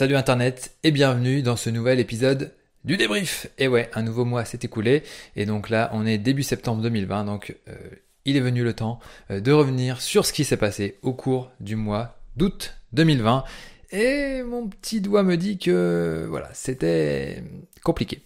Salut Internet et bienvenue dans ce nouvel épisode du débrief. Et ouais, un nouveau mois s'est écoulé et donc là on est début septembre 2020 donc euh, il est venu le temps euh, de revenir sur ce qui s'est passé au cours du mois d'août 2020 et mon petit doigt me dit que voilà, c'était compliqué.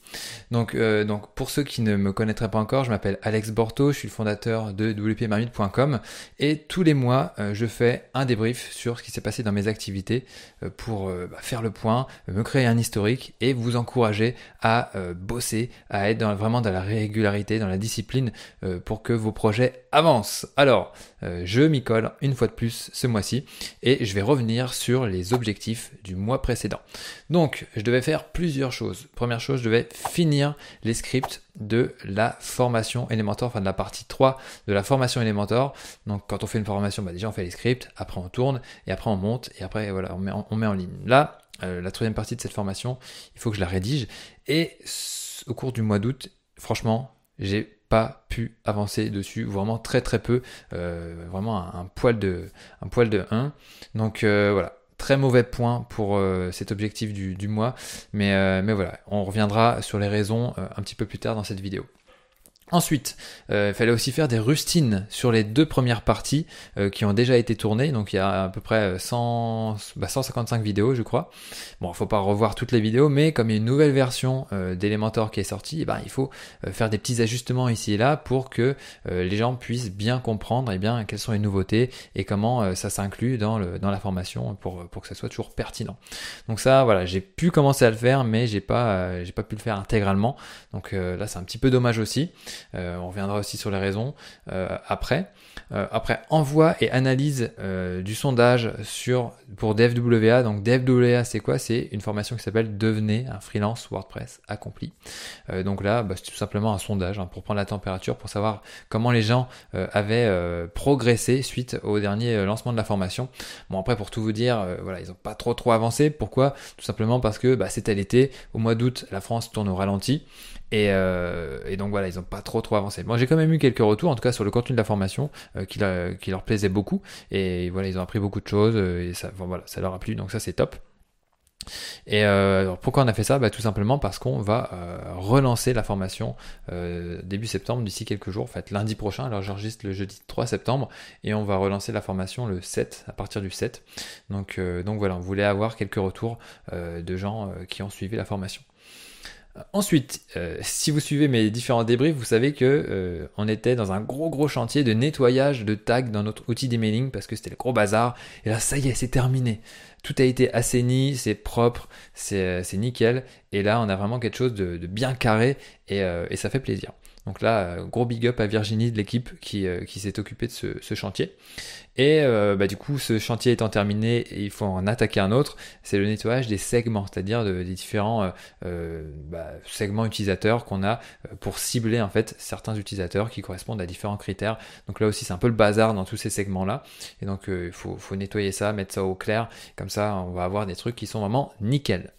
Donc, euh, donc pour ceux qui ne me connaîtraient pas encore, je m'appelle Alex Borto, je suis le fondateur de wpmarmite.com et tous les mois, euh, je fais un débrief sur ce qui s'est passé dans mes activités euh, pour bah, faire le point, me créer un historique et vous encourager à bosser, à être vraiment dans la régularité, dans la discipline pour que vos projets avancent. Alors, je m'y colle une fois de plus ce mois-ci et je vais revenir sur les objectifs du mois précédent. Donc, je devais faire plusieurs choses. Première je devais finir les scripts de la formation Elementor, enfin de la partie 3 de la formation Elementor. Donc, quand on fait une formation, bah déjà on fait les scripts, après on tourne, et après on monte, et après voilà, on met en, on met en ligne. Là, euh, la troisième partie de cette formation, il faut que je la rédige. Et au cours du mois d'août, franchement, j'ai pas pu avancer dessus, vraiment très très peu, euh, vraiment un, poil de un poil de 1. Donc euh, voilà, très mauvais point pour euh, cet objectif du, mois. Mais, euh, mais voilà, on reviendra sur les raisons euh, un petit peu plus tard dans cette vidéo. Ensuite, euh, il fallait aussi faire des rustines sur les deux premières parties euh, qui ont déjà été tournées. Donc il y a à peu près 100, bah 155 vidéos, je crois. Bon, il faut pas revoir toutes les vidéos, mais comme il y a une nouvelle version euh, d'Elementor qui est sortie, eh ben, il faut euh, faire des petits ajustements ici et là pour que les gens puissent bien comprendre eh bien, quelles sont les nouveautés et comment ça s'inclut dans, dans la formation pour, pour que ça soit toujours pertinent. Donc ça, voilà, j'ai pu commencer à le faire, mais j'ai pas, j'ai pas pu le faire intégralement. Donc là, c'est un petit peu dommage aussi. Euh, on reviendra aussi sur les raisons euh, après. Euh, après, envoi et analyse du sondage pour DFWA. Donc DFWA, c'est quoi? C'est une formation qui s'appelle Devenez un freelance WordPress accompli. donc là, bah, c'est tout simplement un sondage hein, pour prendre la température, pour savoir comment les gens avaient progressé suite au dernier lancement de la formation. Bon après, pour tout vous dire, voilà, ils n'ont pas trop trop avancé. Pourquoi? Tout simplement parce que bah, c'était l'été. Au mois d'août, la France tourne au ralenti. Et, et donc voilà, ils n'ont pas trop trop avancé. Moi j'ai quand même eu quelques retours, en tout cas sur le contenu de la formation, euh, qui, leur plaisait beaucoup. Et voilà, ils ont appris beaucoup de choses euh, et ça, voilà, ça leur a plu, donc ça c'est top. Et euh, pourquoi on a fait ça? Bah, Tout simplement parce qu'on va relancer la formation début septembre, d'ici quelques jours, en fait lundi prochain. Alors j'enregistre le jeudi 3 septembre et on va relancer la formation le 7, à partir du 7. Donc, donc voilà, on voulait avoir quelques retours de gens qui ont suivi la formation. Ensuite, euh, si vous suivez mes différents débriefs, vous savez que euh, on était dans un gros gros chantier de nettoyage de tags dans notre outil d'emailing parce que c'était le gros bazar. Et là, ça y est, c'est terminé. Tout a été assaini, c'est propre, c'est euh, nickel. Et là, on a vraiment quelque chose de, bien carré et, et ça fait plaisir. Donc là, euh, gros big up à Virginie de l'équipe qui, euh, s'est occupée de ce, chantier. Et euh, bah, du coup, ce chantier étant terminé, il faut en attaquer un autre, c'est le nettoyage des segments, c'est-à-dire des différents bah, segments utilisateurs qu'on a pour cibler en fait certains utilisateurs qui correspondent à différents critères. Donc là aussi, c'est un peu le bazar dans tous ces segments-là. Et donc, il faut, faut nettoyer ça, mettre ça au clair. Comme ça, on va avoir des trucs qui sont vraiment nickel.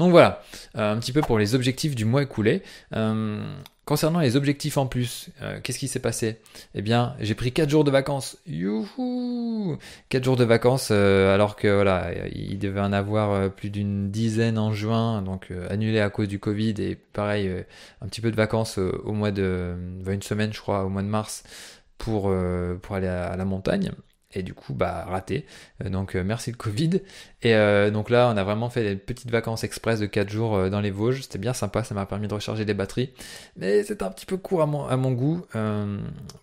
Donc voilà, euh, un petit peu pour les objectifs du mois écoulé. Euh, concernant les objectifs en plus, euh, qu'est-ce qui s'est passé? Eh bien, j'ai pris 4 jours de vacances. Youhou 4 jours de vacances alors que voilà, il devait en avoir plus d'une dizaine en juin, donc annulé à cause du Covid et pareil, un petit peu de vacances au mois de une semaine je crois au mois de mars pour, pour aller à la montagne et du coup bah raté. Euh, donc euh, merci le Covid. Et euh, donc là on a vraiment fait des petites vacances express de 4 jours dans les Vosges. C'était bien sympa ça m'a permis de recharger des batteries. Mais c'est un petit peu court à mon, goût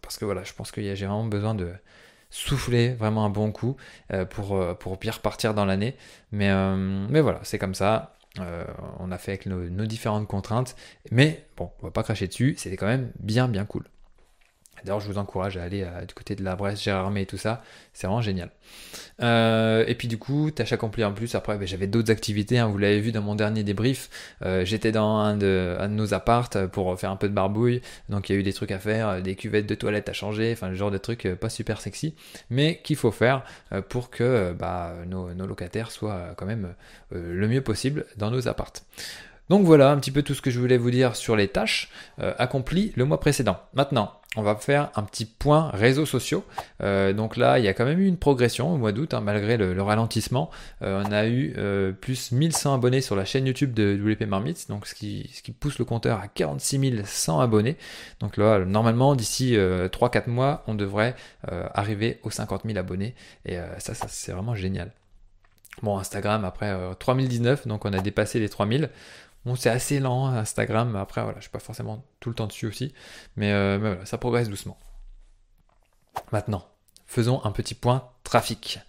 parce que voilà je pense que j'ai vraiment besoin de souffler vraiment un bon coup pour, pour bien repartir dans l'année. Mais, mais voilà c'est comme ça. On a fait avec nos, nos différentes contraintes. Mais bon on va pas cracher dessus. C'était quand même bien bien cool D'ailleurs, je vous encourage à aller euh, du côté de la Bresse, Gérardmer et tout ça. C'est vraiment génial. Euh, et puis du coup, tâche accomplie en plus. Après, ben, j'avais d'autres activités. Hein, vous l'avez vu dans mon dernier débrief. Euh, j'étais dans un de, nos appartes pour faire un peu de barbouille. Donc il y a eu des trucs à faire, des cuvettes de toilettes à changer. Enfin, le genre de trucs pas super sexy, mais qu'il faut faire pour que bah, nos, nos, locataires soient quand même le mieux possible dans nos appartes. Donc voilà un petit peu tout ce que je voulais vous dire sur les tâches accomplies le mois précédent. Maintenant, on va faire un petit point réseaux sociaux. Euh, donc là, il y a quand même eu une progression au mois d'août, hein, malgré le, ralentissement. Euh, on a eu euh, plus 1100 abonnés sur la chaîne YouTube de WP Marmite, donc ce qui, ce qui pousse le compteur à 46 100 abonnés. Donc là, normalement, d'ici 3-4 mois, on devrait arriver aux 50 000 abonnés. Et ça, ça c'est vraiment génial. Bon, Instagram, après 3019, donc on a dépassé les 3000. Bon, c'est assez lent Instagram, après voilà, je suis pas forcément tout le temps dessus aussi, mais, euh, voilà, ça progresse doucement. Maintenant, faisons un petit point trafic.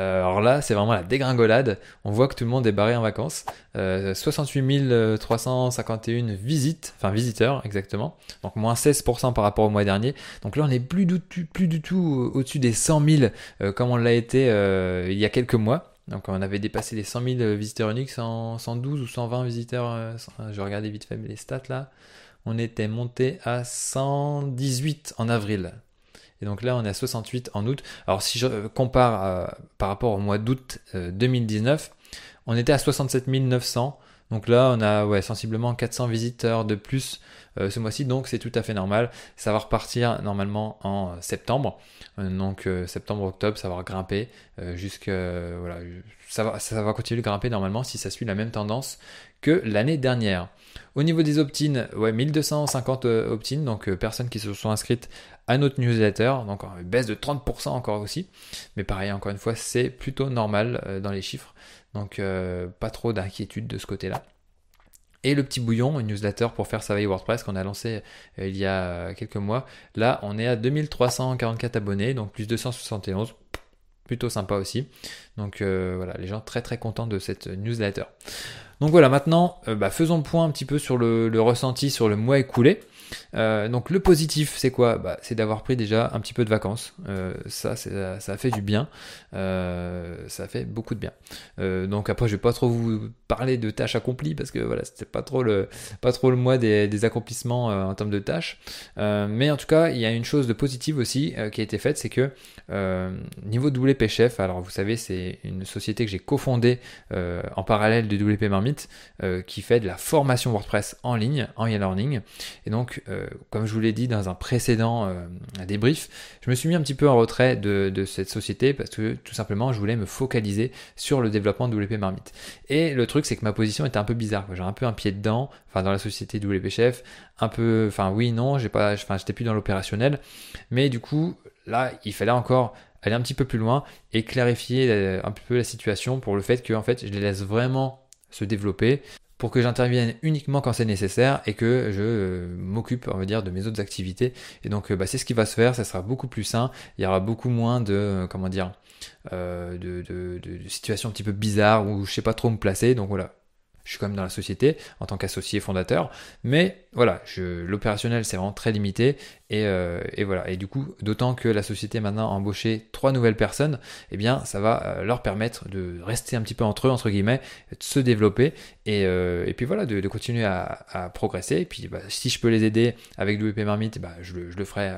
Euh, alors là, c'est vraiment la dégringolade. On voit que tout le monde est barré en vacances. 68 351 visites, enfin visiteurs exactement. Donc moins 16% par rapport au mois dernier. Donc là, on n'est plus du tout, au-dessus des 100 000 euh, comme on l'a été il y a quelques mois. Donc on avait dépassé les 100 000 visiteurs uniques, 112 ou 120 visiteurs, euh, je regardais vite fait les stats là, on était monté à 118 en avril. Et donc là on est à 68 en août. Alors si je compare euh, par rapport au mois d'août 2019, euh, on était à 67 900. Donc là on a sensiblement 400 visiteurs de plus ce mois-ci, donc c'est tout à fait normal. Ça va repartir normalement en septembre. Euh, donc euh, septembre-octobre, ça va grimper euh, jusqu'à voilà, ça ça va continuer de grimper normalement si ça suit la même tendance que l'année dernière. Au niveau des opt-in, ouais, 1250 opt-in, donc personnes qui se sont inscrites à notre newsletter, donc baisse de 30% encore aussi. Mais pareil, encore une fois, c'est plutôt normal dans les chiffres, donc pas trop d'inquiétude de ce côté-là. Et le petit bouillon, une newsletter pour faire sa veille WordPress qu'on a lancé euh, il y a quelques mois. Là, on est à 2344 abonnés, donc plus 271. Plutôt sympa aussi. Donc euh, voilà, les gens très très contents de cette newsletter. Donc voilà, maintenant, euh, bah, faisons le point un petit peu sur le ressenti sur le mois écoulé. Euh, donc le positif, c'est quoi? Bah, C'est d'avoir pris déjà un petit peu de vacances. Euh, ça, ça, ça fait du bien. Euh, ça fait beaucoup de bien. donc après, je vais pas trop vous parler de tâches accomplies parce que voilà, c'était pas trop le pas trop le mois des, accomplissements en termes de tâches. mais en tout cas, il y a une chose de positive aussi qui a été faite, c'est que niveau WP Chef, alors vous savez, c'est une société que j'ai cofondée en parallèle de WP Marmite qui fait de la formation WordPress en ligne, en e-learning. Et donc euh, comme je vous l'ai dit dans un précédent euh, débrief, je me suis mis un petit peu en retrait de, cette société parce que tout simplement je voulais me focaliser sur le développement de WP Marmite. Et le truc c'est que ma position était un peu bizarre, j'ai un peu un pied dedans, enfin dans la société WP Chef, un peu, enfin oui non, j'ai pas, enfin j'étais plus dans l'opérationnel, mais du coup là il fallait encore aller un petit peu plus loin et clarifier euh, un peu la situation pour le fait que en fait je les laisse vraiment se développer pour que j'intervienne uniquement quand c'est nécessaire et que je euh, m'occupe, on va dire, de mes autres activités. Et donc, euh, bah, c'est ce qui va se faire. Ça sera beaucoup plus sain. Il y aura beaucoup moins de, euh, comment dire, de, de, de, situations un petit peu bizarres où je sais pas trop me placer. Donc voilà, je suis quand même dans la société en tant qu'associé fondateur, mais voilà, l'opérationnel c'est vraiment très limité euh, et, voilà. Et du coup, d'autant que la société maintenant a embauché trois nouvelles personnes, eh bien, ça va euh, leur permettre de rester un petit peu entre eux, entre guillemets, de se développer et, euh, puis voilà, de, continuer à, progresser. Et puis, bah, si je peux les aider avec WP Marmite, bah, je, le, ferai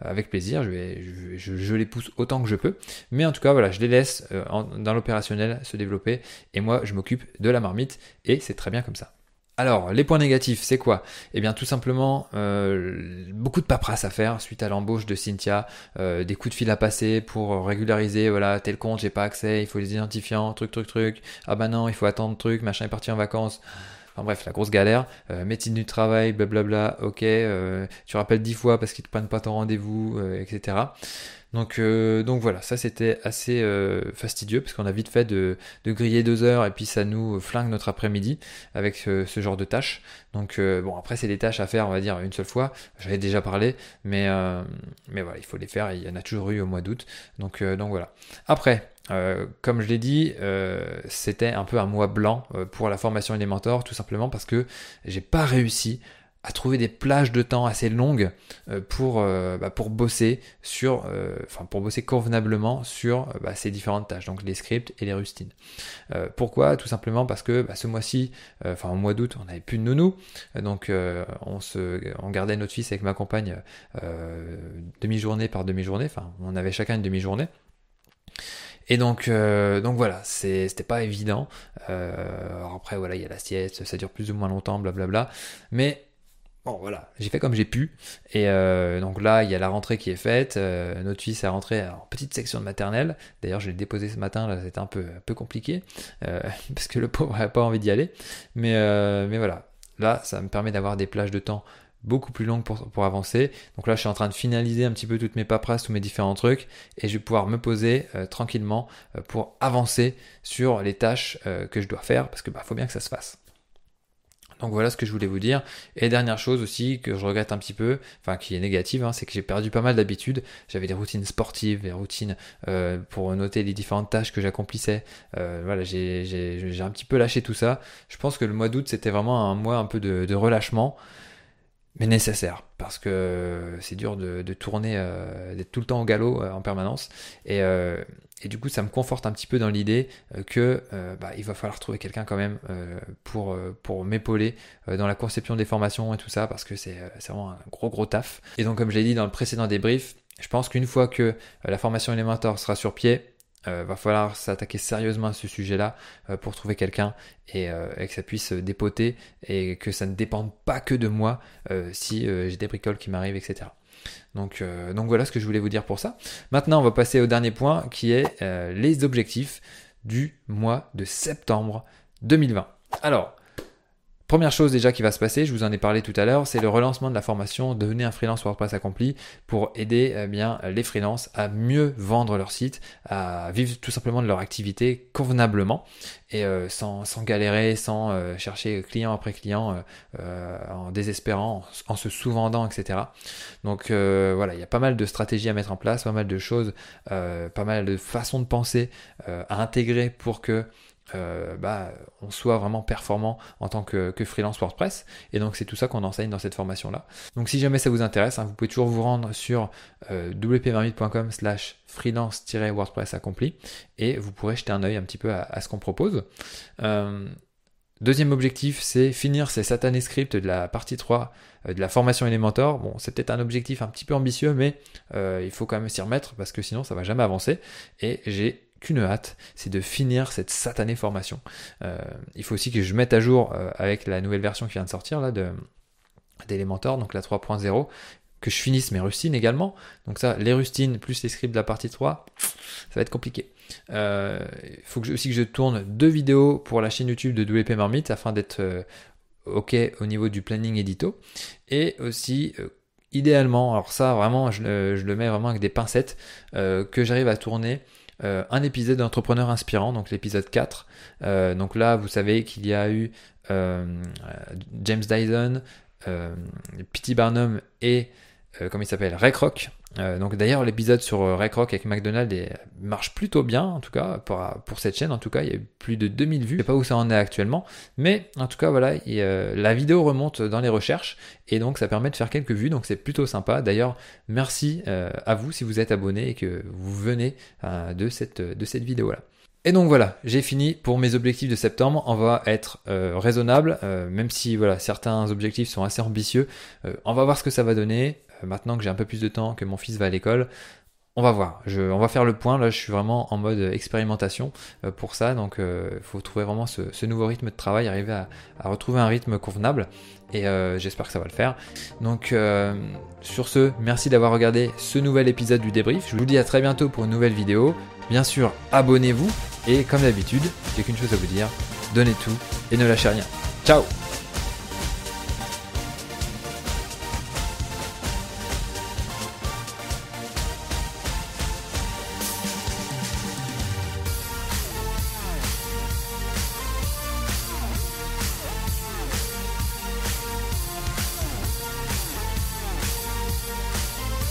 avec plaisir. Je, les pousse autant que je peux. Mais en tout cas, voilà, je les laisse dans l'opérationnel se développer et moi, je m'occupe de la marmite et c'est très bien comme ça. Alors, les points négatifs, c'est quoi? Eh bien, tout simplement, euh, beaucoup de paperasse à faire suite à l'embauche de Cynthia, euh, des coups de fil à passer pour régulariser, voilà, tel compte, j'ai pas accès, il faut les identifiants, truc, truc, truc. Ah bah non, il faut attendre, truc, machin est parti en vacances. Enfin bref, la grosse galère. Euh, médecine du travail, blablabla, ok, tu rappelles dix fois parce qu'ils te prennent pas ton rendez-vous, etc. Donc, euh, donc voilà, ça c'était assez euh, fastidieux parce qu'on a vite fait de, griller deux heures et puis ça nous flingue notre après-midi avec ce, genre de tâches. Donc euh, bon, après c'est des tâches à faire, on va dire une seule fois. J'avais déjà parlé, mais voilà, il faut les faire. il y en a toujours eu au mois d'août. Donc donc voilà. Après, comme je l'ai dit, c'était un peu un mois blanc pour la formation Elementor, tout simplement parce que j'ai pas réussi à trouver des plages de temps assez longues euh, pour, euh, bah, pour bosser sur, euh, enfin pour bosser convenablement sur bah, ces différentes tâches, donc les scripts et les rustines. pourquoi? Tout simplement parce que bah, ce mois-ci, enfin au mois d'août, on n'avait plus de nounou, donc on se, on gardait notre fils avec ma compagne demi-journée par demi-journée, enfin on avait chacun une demi-journée. Et donc, donc voilà, c'était pas évident. après, voilà, il y a la sieste, ça dure plus ou moins longtemps, blablabla. Mais Bon voilà, j'ai fait comme j'ai pu. Et euh, donc là, il y a la rentrée qui est faite. Euh, notre fils est rentré en petite section de maternelle. D'ailleurs, je l'ai déposé ce matin, là c'était un peu, compliqué. Euh, parce que le pauvre n'avait pas envie d'y aller. Mais, voilà, là, ça me permet d'avoir des plages de temps beaucoup plus longues pour, pour avancer. Donc là, je suis en train de finaliser un petit peu toutes mes paperasses, tous mes différents trucs. Et je vais pouvoir me poser tranquillement pour avancer sur les tâches que je dois faire. Parce que bah, faut bien que ça se fasse. Donc voilà ce que je voulais vous dire. Et dernière chose aussi que je regrette un petit peu, enfin qui est négative, hein, c'est que j'ai perdu pas mal d'habitudes. J'avais des routines sportives, des routines euh, pour noter les différentes tâches que j'accomplissais. Euh, voilà, j'ai un petit peu lâché tout ça. Je pense que le mois d'août c'était vraiment un mois un peu de relâchement mais nécessaire parce que c'est dur de, tourner, euh, d'être tout le temps au galop euh, en permanence. Et, et, du coup, ça me conforte un petit peu dans l'idée que bah, il va falloir trouver quelqu'un quand même pour, pour m'épauler dans la conception des formations et tout ça parce que c'est vraiment un gros gros taf. Et donc, comme je l'ai dit dans le précédent débrief, je pense qu'une fois que la formation Elementor sera sur pied, euh, va falloir s'attaquer sérieusement à ce sujet-là euh, pour trouver quelqu'un euh, et, que ça puisse dépoter et que ça ne dépende pas que de moi si j'ai des bricoles qui m'arrivent, etc. Donc, donc voilà ce que je voulais vous dire pour ça. Maintenant, on va passer au dernier point qui est les objectifs du mois de septembre 2020. Alors, Première chose déjà qui va se passer, je vous en ai parlé tout à l'heure, c'est le relancement de la formation Devenez un freelance WordPress accompli pour aider eh bien, les freelances à mieux vendre leur site, à vivre tout simplement de leur activité convenablement et euh, sans, galérer, sans euh, chercher client après client euh, en désespérant, en, se sous-vendant, etc. Donc voilà, il y a pas mal de stratégies à mettre en place, pas mal de choses, pas mal de façons de penser à intégrer pour que euh, bah, on soit vraiment performant en tant que, freelance WordPress. Et donc c'est tout ça qu'on enseigne dans cette formation-là. Donc si jamais ça vous intéresse, hein, vous pouvez toujours vous rendre sur euh, wpmarmite.com slash freelance-wordpress accompli et vous pourrez jeter un œil un petit peu à, ce qu'on propose. Euh, deuxième objectif, c'est finir ces satanés scripts de la partie 3 de la formation Elementor. Bon, c'est peut-être un objectif un petit peu ambitieux, mais il faut quand même s'y remettre parce que sinon ça va jamais avancer. Et j'ai qu'une hâte, c'est de finir cette satanée formation. Euh, il faut aussi que je mette à jour euh, avec la nouvelle version qui vient de sortir là de d'Elementor, donc la 3.0, que je finisse mes rustines également. Donc ça, les rustines plus les scripts de la partie 3, ça va être compliqué. Euh, il faut que aussi que je tourne deux vidéos pour la chaîne YouTube de WP Marmite afin d'être ok au niveau du planning édito. Et aussi idéalement, alors ça vraiment je, je, le mets vraiment avec des pincettes, que j'arrive à tourner euh, un épisode d'entrepreneur inspirant, donc l'épisode 4. Euh, donc là, vous savez qu'il y a eu euh, James Dyson, P.T. Barnum et comment il s'appelle, Raycroc. Euh, donc d'ailleurs l'épisode sur euh, avec McDonald's marche plutôt bien en tout cas pour, pour, cette chaîne en tout cas il y a eu plus de 2000 vues. Je sais pas où ça en est actuellement mais en tout cas voilà la vidéo remonte dans les recherches et donc ça permet de faire quelques vues donc c'est plutôt sympa. D'ailleurs merci à vous si vous êtes abonné et que vous venez de cette, vidéo là. Et donc voilà, j'ai fini pour mes objectifs de septembre. On va être euh, raisonnable, euh, même si voilà certains objectifs sont assez ambitieux. Euh, on va voir ce que ça va donner. Maintenant que j'ai un peu plus de temps, que mon fils va à l'école, on va voir. Je, on va faire le point. Là, je suis vraiment en mode expérimentation pour ça. Donc, il faut trouver vraiment ce, nouveau rythme de travail, arriver à retrouver un rythme convenable. Et j'espère que ça va le faire. Donc, sur ce, merci d'avoir regardé ce nouvel épisode du débrief. Je vous dis à très bientôt pour une nouvelle vidéo. Bien sûr, abonnez-vous et comme d'habitude, j'ai qu'une chose à vous dire, donnez tout et ne lâchez rien. Ciao